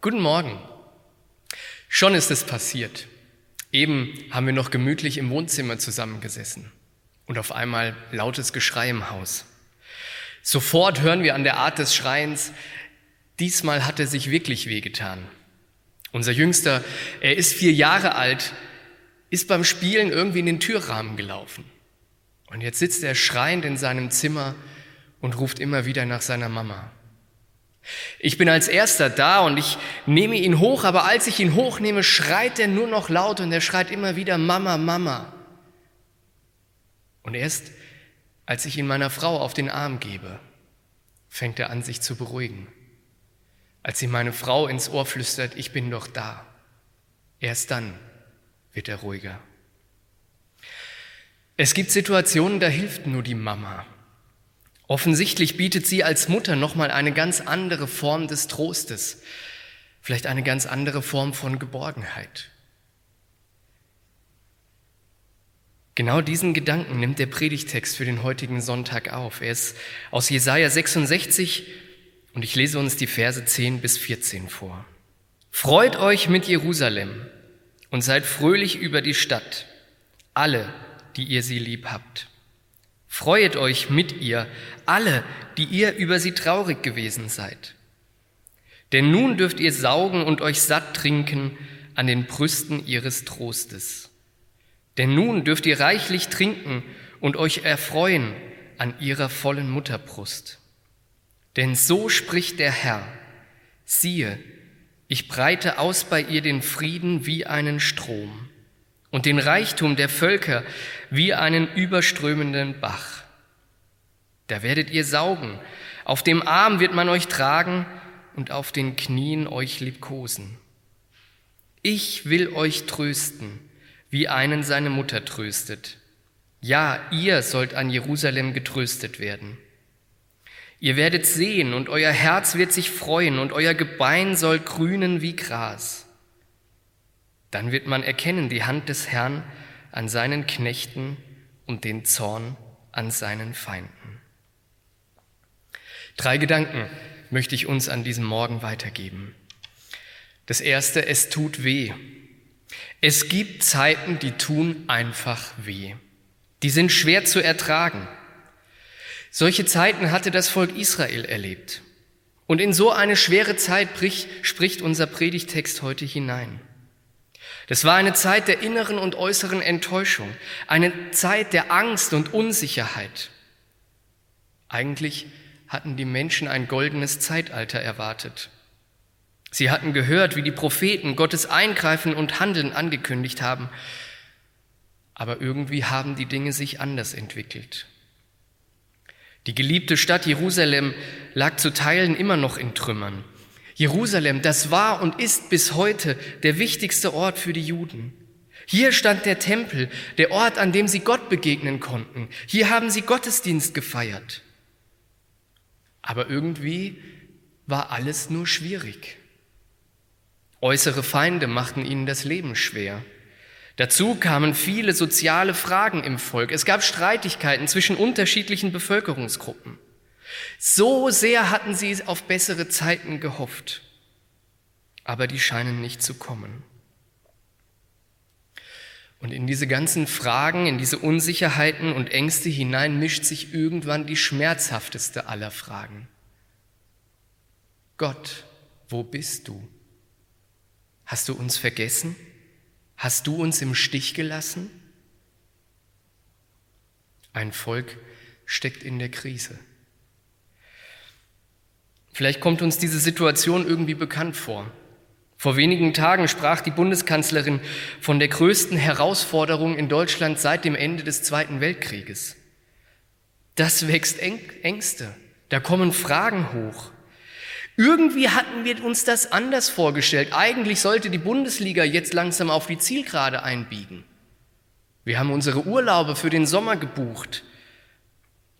Guten Morgen. Schon ist es passiert. Eben haben wir noch gemütlich im Wohnzimmer zusammengesessen und auf einmal lautes Geschrei im Haus. Sofort hören wir an der Art des Schreins, diesmal hat er sich wirklich wehgetan. Unser Jüngster, er ist vier Jahre alt, ist beim Spielen irgendwie in den Türrahmen gelaufen. Und jetzt sitzt er schreiend in seinem Zimmer und ruft immer wieder nach seiner Mama. Ich bin als erster da und ich nehme ihn hoch, aber als ich ihn hochnehme, schreit er nur noch laut und er schreit immer wieder Mama, Mama. Und erst als ich ihn meiner Frau auf den Arm gebe, fängt er an, sich zu beruhigen. Als ihm meine Frau ins Ohr flüstert, ich bin doch da. Erst dann wird er ruhiger. Es gibt Situationen, da hilft nur die Mama. Offensichtlich bietet sie als Mutter nochmal eine ganz andere Form des Trostes, vielleicht eine ganz andere Form von Geborgenheit. Genau diesen Gedanken nimmt der Predigtext für den heutigen Sonntag auf. Er ist aus Jesaja 66 und ich lese uns die Verse 10 bis 14 vor. Freut euch mit Jerusalem und seid fröhlich über die Stadt, alle, die ihr sie lieb habt. Freuet euch mit ihr, alle, die ihr über sie traurig gewesen seid. Denn nun dürft ihr saugen und euch satt trinken an den Brüsten ihres Trostes. Denn nun dürft ihr reichlich trinken und euch erfreuen an ihrer vollen Mutterbrust. Denn so spricht der Herr, siehe, ich breite aus bei ihr den Frieden wie einen Strom und den Reichtum der Völker wie einen überströmenden Bach. Da werdet ihr saugen, auf dem Arm wird man euch tragen und auf den Knien euch liebkosen. Ich will euch trösten, wie einen seine Mutter tröstet. Ja, ihr sollt an Jerusalem getröstet werden. Ihr werdet sehen und euer Herz wird sich freuen und euer Gebein soll grünen wie Gras. Dann wird man erkennen die Hand des Herrn an seinen Knechten und den Zorn an seinen Feinden. Drei Gedanken möchte ich uns an diesem Morgen weitergeben. Das erste, es tut weh. Es gibt Zeiten, die tun einfach weh. Die sind schwer zu ertragen. Solche Zeiten hatte das Volk Israel erlebt. Und in so eine schwere Zeit spricht unser Predigtext heute hinein. Das war eine Zeit der inneren und äußeren Enttäuschung, eine Zeit der Angst und Unsicherheit. Eigentlich hatten die Menschen ein goldenes Zeitalter erwartet. Sie hatten gehört, wie die Propheten Gottes Eingreifen und Handeln angekündigt haben, aber irgendwie haben die Dinge sich anders entwickelt. Die geliebte Stadt Jerusalem lag zu Teilen immer noch in Trümmern. Jerusalem, das war und ist bis heute der wichtigste Ort für die Juden. Hier stand der Tempel, der Ort, an dem sie Gott begegnen konnten. Hier haben sie Gottesdienst gefeiert. Aber irgendwie war alles nur schwierig. Äußere Feinde machten ihnen das Leben schwer. Dazu kamen viele soziale Fragen im Volk. Es gab Streitigkeiten zwischen unterschiedlichen Bevölkerungsgruppen. So sehr hatten sie auf bessere Zeiten gehofft, aber die scheinen nicht zu kommen. Und in diese ganzen Fragen, in diese Unsicherheiten und Ängste hinein mischt sich irgendwann die schmerzhafteste aller Fragen. Gott, wo bist du? Hast du uns vergessen? Hast du uns im Stich gelassen? Ein Volk steckt in der Krise. Vielleicht kommt uns diese Situation irgendwie bekannt vor. Vor wenigen Tagen sprach die Bundeskanzlerin von der größten Herausforderung in Deutschland seit dem Ende des Zweiten Weltkrieges. Das wächst Ängste, da kommen Fragen hoch. Irgendwie hatten wir uns das anders vorgestellt. Eigentlich sollte die Bundesliga jetzt langsam auf die Zielgerade einbiegen. Wir haben unsere Urlaube für den Sommer gebucht.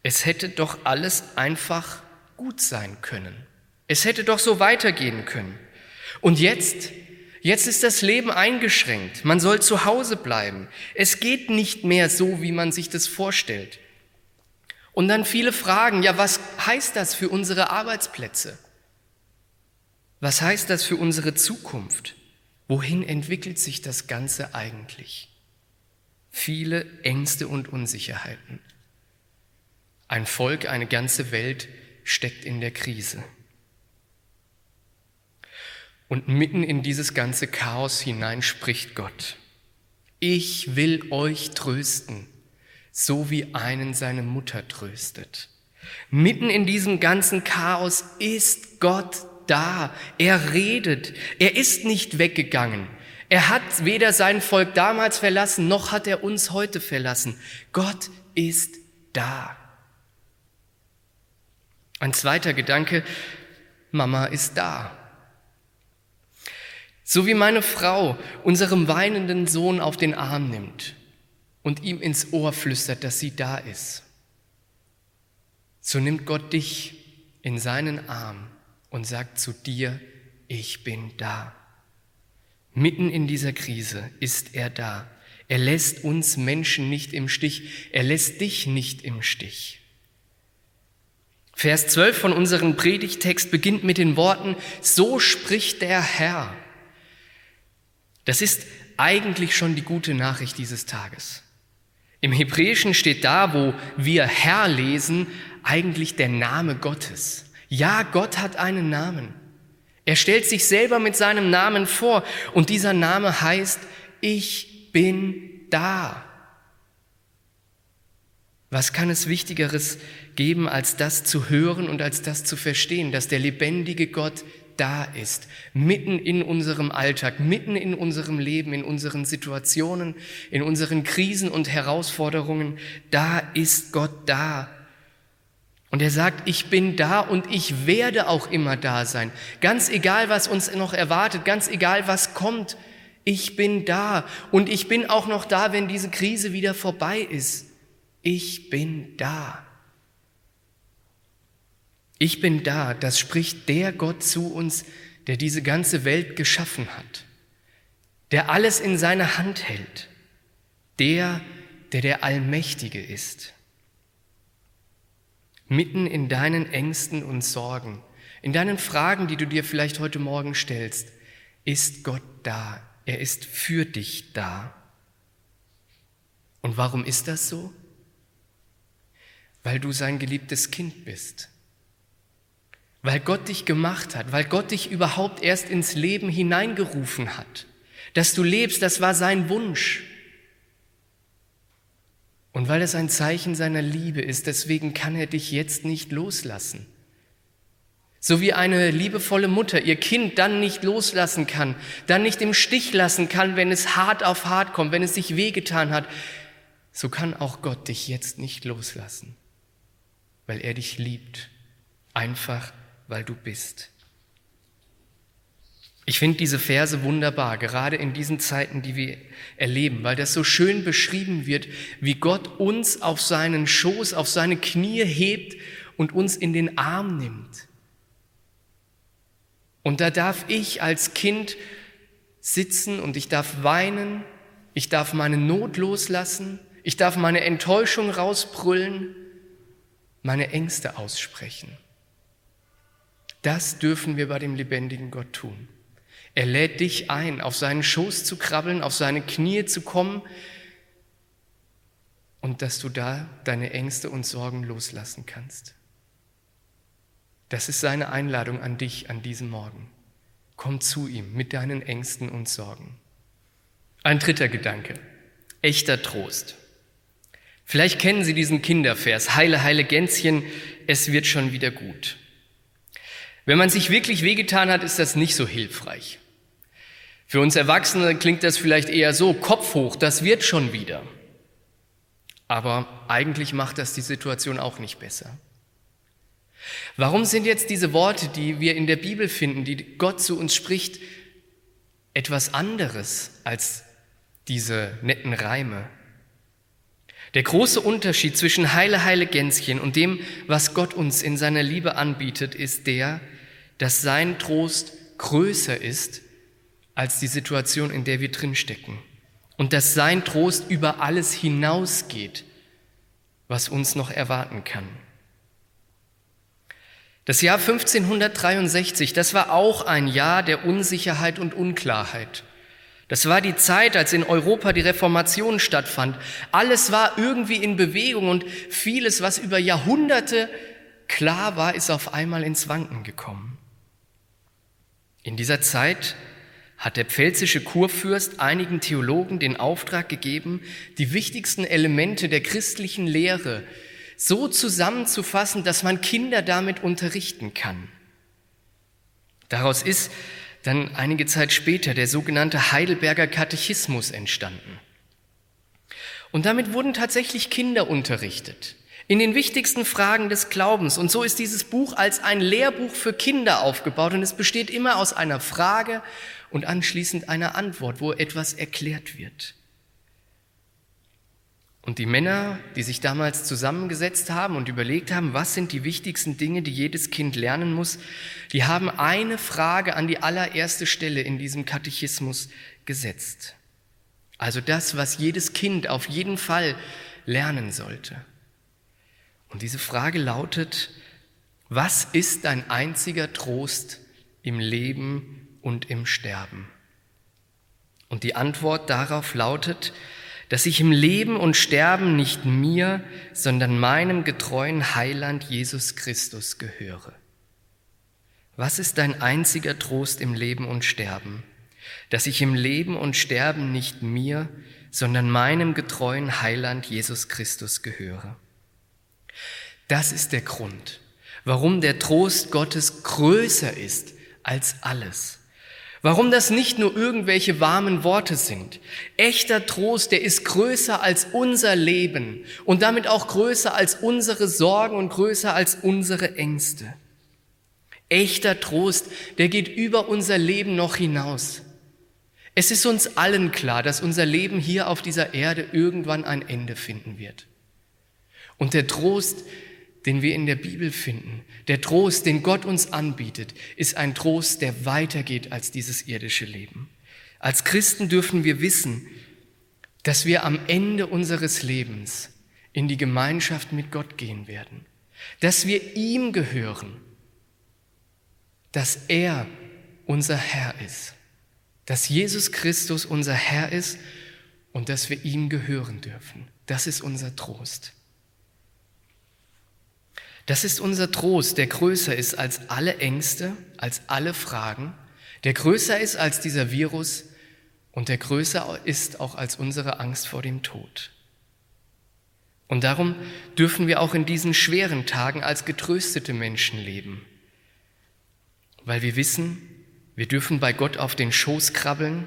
Es hätte doch alles einfach gut sein können. Es hätte doch so weitergehen können. Und jetzt, jetzt ist das Leben eingeschränkt. Man soll zu Hause bleiben. Es geht nicht mehr so, wie man sich das vorstellt. Und dann viele Fragen, ja, was heißt das für unsere Arbeitsplätze? Was heißt das für unsere Zukunft? Wohin entwickelt sich das Ganze eigentlich? Viele Ängste und Unsicherheiten. Ein Volk, eine ganze Welt steckt in der Krise. Und mitten in dieses ganze Chaos hinein spricht Gott. Ich will euch trösten, so wie einen seine Mutter tröstet. Mitten in diesem ganzen Chaos ist Gott da. Er redet. Er ist nicht weggegangen. Er hat weder sein Volk damals verlassen, noch hat er uns heute verlassen. Gott ist da. Ein zweiter Gedanke, Mama ist da. So wie meine Frau unserem weinenden Sohn auf den Arm nimmt und ihm ins Ohr flüstert, dass sie da ist, so nimmt Gott dich in seinen Arm und sagt zu dir, ich bin da. Mitten in dieser Krise ist er da. Er lässt uns Menschen nicht im Stich. Er lässt dich nicht im Stich. Vers 12 von unserem Predigtext beginnt mit den Worten, so spricht der Herr. Das ist eigentlich schon die gute Nachricht dieses Tages. Im Hebräischen steht da, wo wir Herr lesen, eigentlich der Name Gottes. Ja, Gott hat einen Namen. Er stellt sich selber mit seinem Namen vor und dieser Name heißt, ich bin da. Was kann es Wichtigeres geben, als das zu hören und als das zu verstehen, dass der lebendige Gott da ist, mitten in unserem Alltag, mitten in unserem Leben, in unseren Situationen, in unseren Krisen und Herausforderungen, da ist Gott da. Und er sagt, ich bin da und ich werde auch immer da sein. Ganz egal, was uns noch erwartet, ganz egal, was kommt, ich bin da. Und ich bin auch noch da, wenn diese Krise wieder vorbei ist ich bin da. Ich bin da, das spricht der Gott zu uns, der diese ganze Welt geschaffen hat, der alles in seiner Hand hält, der, der der Allmächtige ist. Mitten in deinen Ängsten und Sorgen, in deinen Fragen, die du dir vielleicht heute Morgen stellst, ist Gott da. Er ist für dich da. Und warum ist das so? weil du sein geliebtes Kind bist. Weil Gott dich gemacht hat, weil Gott dich überhaupt erst ins Leben hineingerufen hat. Dass du lebst, das war sein Wunsch. Und weil es ein Zeichen seiner Liebe ist, deswegen kann er dich jetzt nicht loslassen. So wie eine liebevolle Mutter ihr Kind dann nicht loslassen kann, dann nicht im Stich lassen kann, wenn es hart auf hart kommt, wenn es sich wehgetan hat, so kann auch Gott dich jetzt nicht loslassen weil er dich liebt, einfach weil du bist. Ich finde diese Verse wunderbar, gerade in diesen Zeiten, die wir erleben, weil das so schön beschrieben wird, wie Gott uns auf seinen Schoß, auf seine Knie hebt und uns in den Arm nimmt. Und da darf ich als Kind sitzen und ich darf weinen, ich darf meine Not loslassen, ich darf meine Enttäuschung rausbrüllen meine Ängste aussprechen. Das dürfen wir bei dem lebendigen Gott tun. Er lädt dich ein, auf seinen Schoß zu krabbeln, auf seine Knie zu kommen und dass du da deine Ängste und Sorgen loslassen kannst. Das ist seine Einladung an dich an diesem Morgen. Komm zu ihm mit deinen Ängsten und Sorgen. Ein dritter Gedanke, echter Trost. Vielleicht kennen Sie diesen Kindervers, heile, heile Gänschen, es wird schon wieder gut. Wenn man sich wirklich wehgetan hat, ist das nicht so hilfreich. Für uns Erwachsene klingt das vielleicht eher so, Kopf hoch, das wird schon wieder. Aber eigentlich macht das die Situation auch nicht besser. Warum sind jetzt diese Worte, die wir in der Bibel finden, die Gott zu uns spricht, etwas anderes als diese netten Reime? Der große Unterschied zwischen Heile, Heile Gänschen und dem, was Gott uns in seiner Liebe anbietet, ist der, dass sein Trost größer ist als die Situation, in der wir drinstecken. Und dass sein Trost über alles hinausgeht, was uns noch erwarten kann. Das Jahr 1563, das war auch ein Jahr der Unsicherheit und Unklarheit. Das war die Zeit, als in Europa die Reformation stattfand. Alles war irgendwie in Bewegung und vieles, was über Jahrhunderte klar war, ist auf einmal ins Wanken gekommen. In dieser Zeit hat der pfälzische Kurfürst einigen Theologen den Auftrag gegeben, die wichtigsten Elemente der christlichen Lehre so zusammenzufassen, dass man Kinder damit unterrichten kann. Daraus ist dann einige Zeit später der sogenannte Heidelberger Katechismus entstanden. Und damit wurden tatsächlich Kinder unterrichtet in den wichtigsten Fragen des Glaubens. Und so ist dieses Buch als ein Lehrbuch für Kinder aufgebaut und es besteht immer aus einer Frage und anschließend einer Antwort, wo etwas erklärt wird. Und die Männer, die sich damals zusammengesetzt haben und überlegt haben, was sind die wichtigsten Dinge, die jedes Kind lernen muss, die haben eine Frage an die allererste Stelle in diesem Katechismus gesetzt. Also das, was jedes Kind auf jeden Fall lernen sollte. Und diese Frage lautet, was ist dein einziger Trost im Leben und im Sterben? Und die Antwort darauf lautet, dass ich im Leben und Sterben nicht mir, sondern meinem getreuen Heiland Jesus Christus gehöre. Was ist dein einziger Trost im Leben und Sterben? Dass ich im Leben und Sterben nicht mir, sondern meinem getreuen Heiland Jesus Christus gehöre. Das ist der Grund, warum der Trost Gottes größer ist als alles. Warum das nicht nur irgendwelche warmen Worte sind. Echter Trost, der ist größer als unser Leben und damit auch größer als unsere Sorgen und größer als unsere Ängste. Echter Trost, der geht über unser Leben noch hinaus. Es ist uns allen klar, dass unser Leben hier auf dieser Erde irgendwann ein Ende finden wird. Und der Trost, den wir in der Bibel finden, der Trost, den Gott uns anbietet, ist ein Trost, der weitergeht als dieses irdische Leben. Als Christen dürfen wir wissen, dass wir am Ende unseres Lebens in die Gemeinschaft mit Gott gehen werden, dass wir ihm gehören, dass er unser Herr ist, dass Jesus Christus unser Herr ist und dass wir ihm gehören dürfen. Das ist unser Trost. Das ist unser Trost, der größer ist als alle Ängste, als alle Fragen, der größer ist als dieser Virus und der größer ist auch als unsere Angst vor dem Tod. Und darum dürfen wir auch in diesen schweren Tagen als getröstete Menschen leben, weil wir wissen, wir dürfen bei Gott auf den Schoß krabbeln,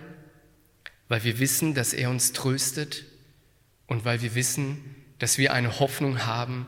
weil wir wissen, dass er uns tröstet und weil wir wissen, dass wir eine Hoffnung haben,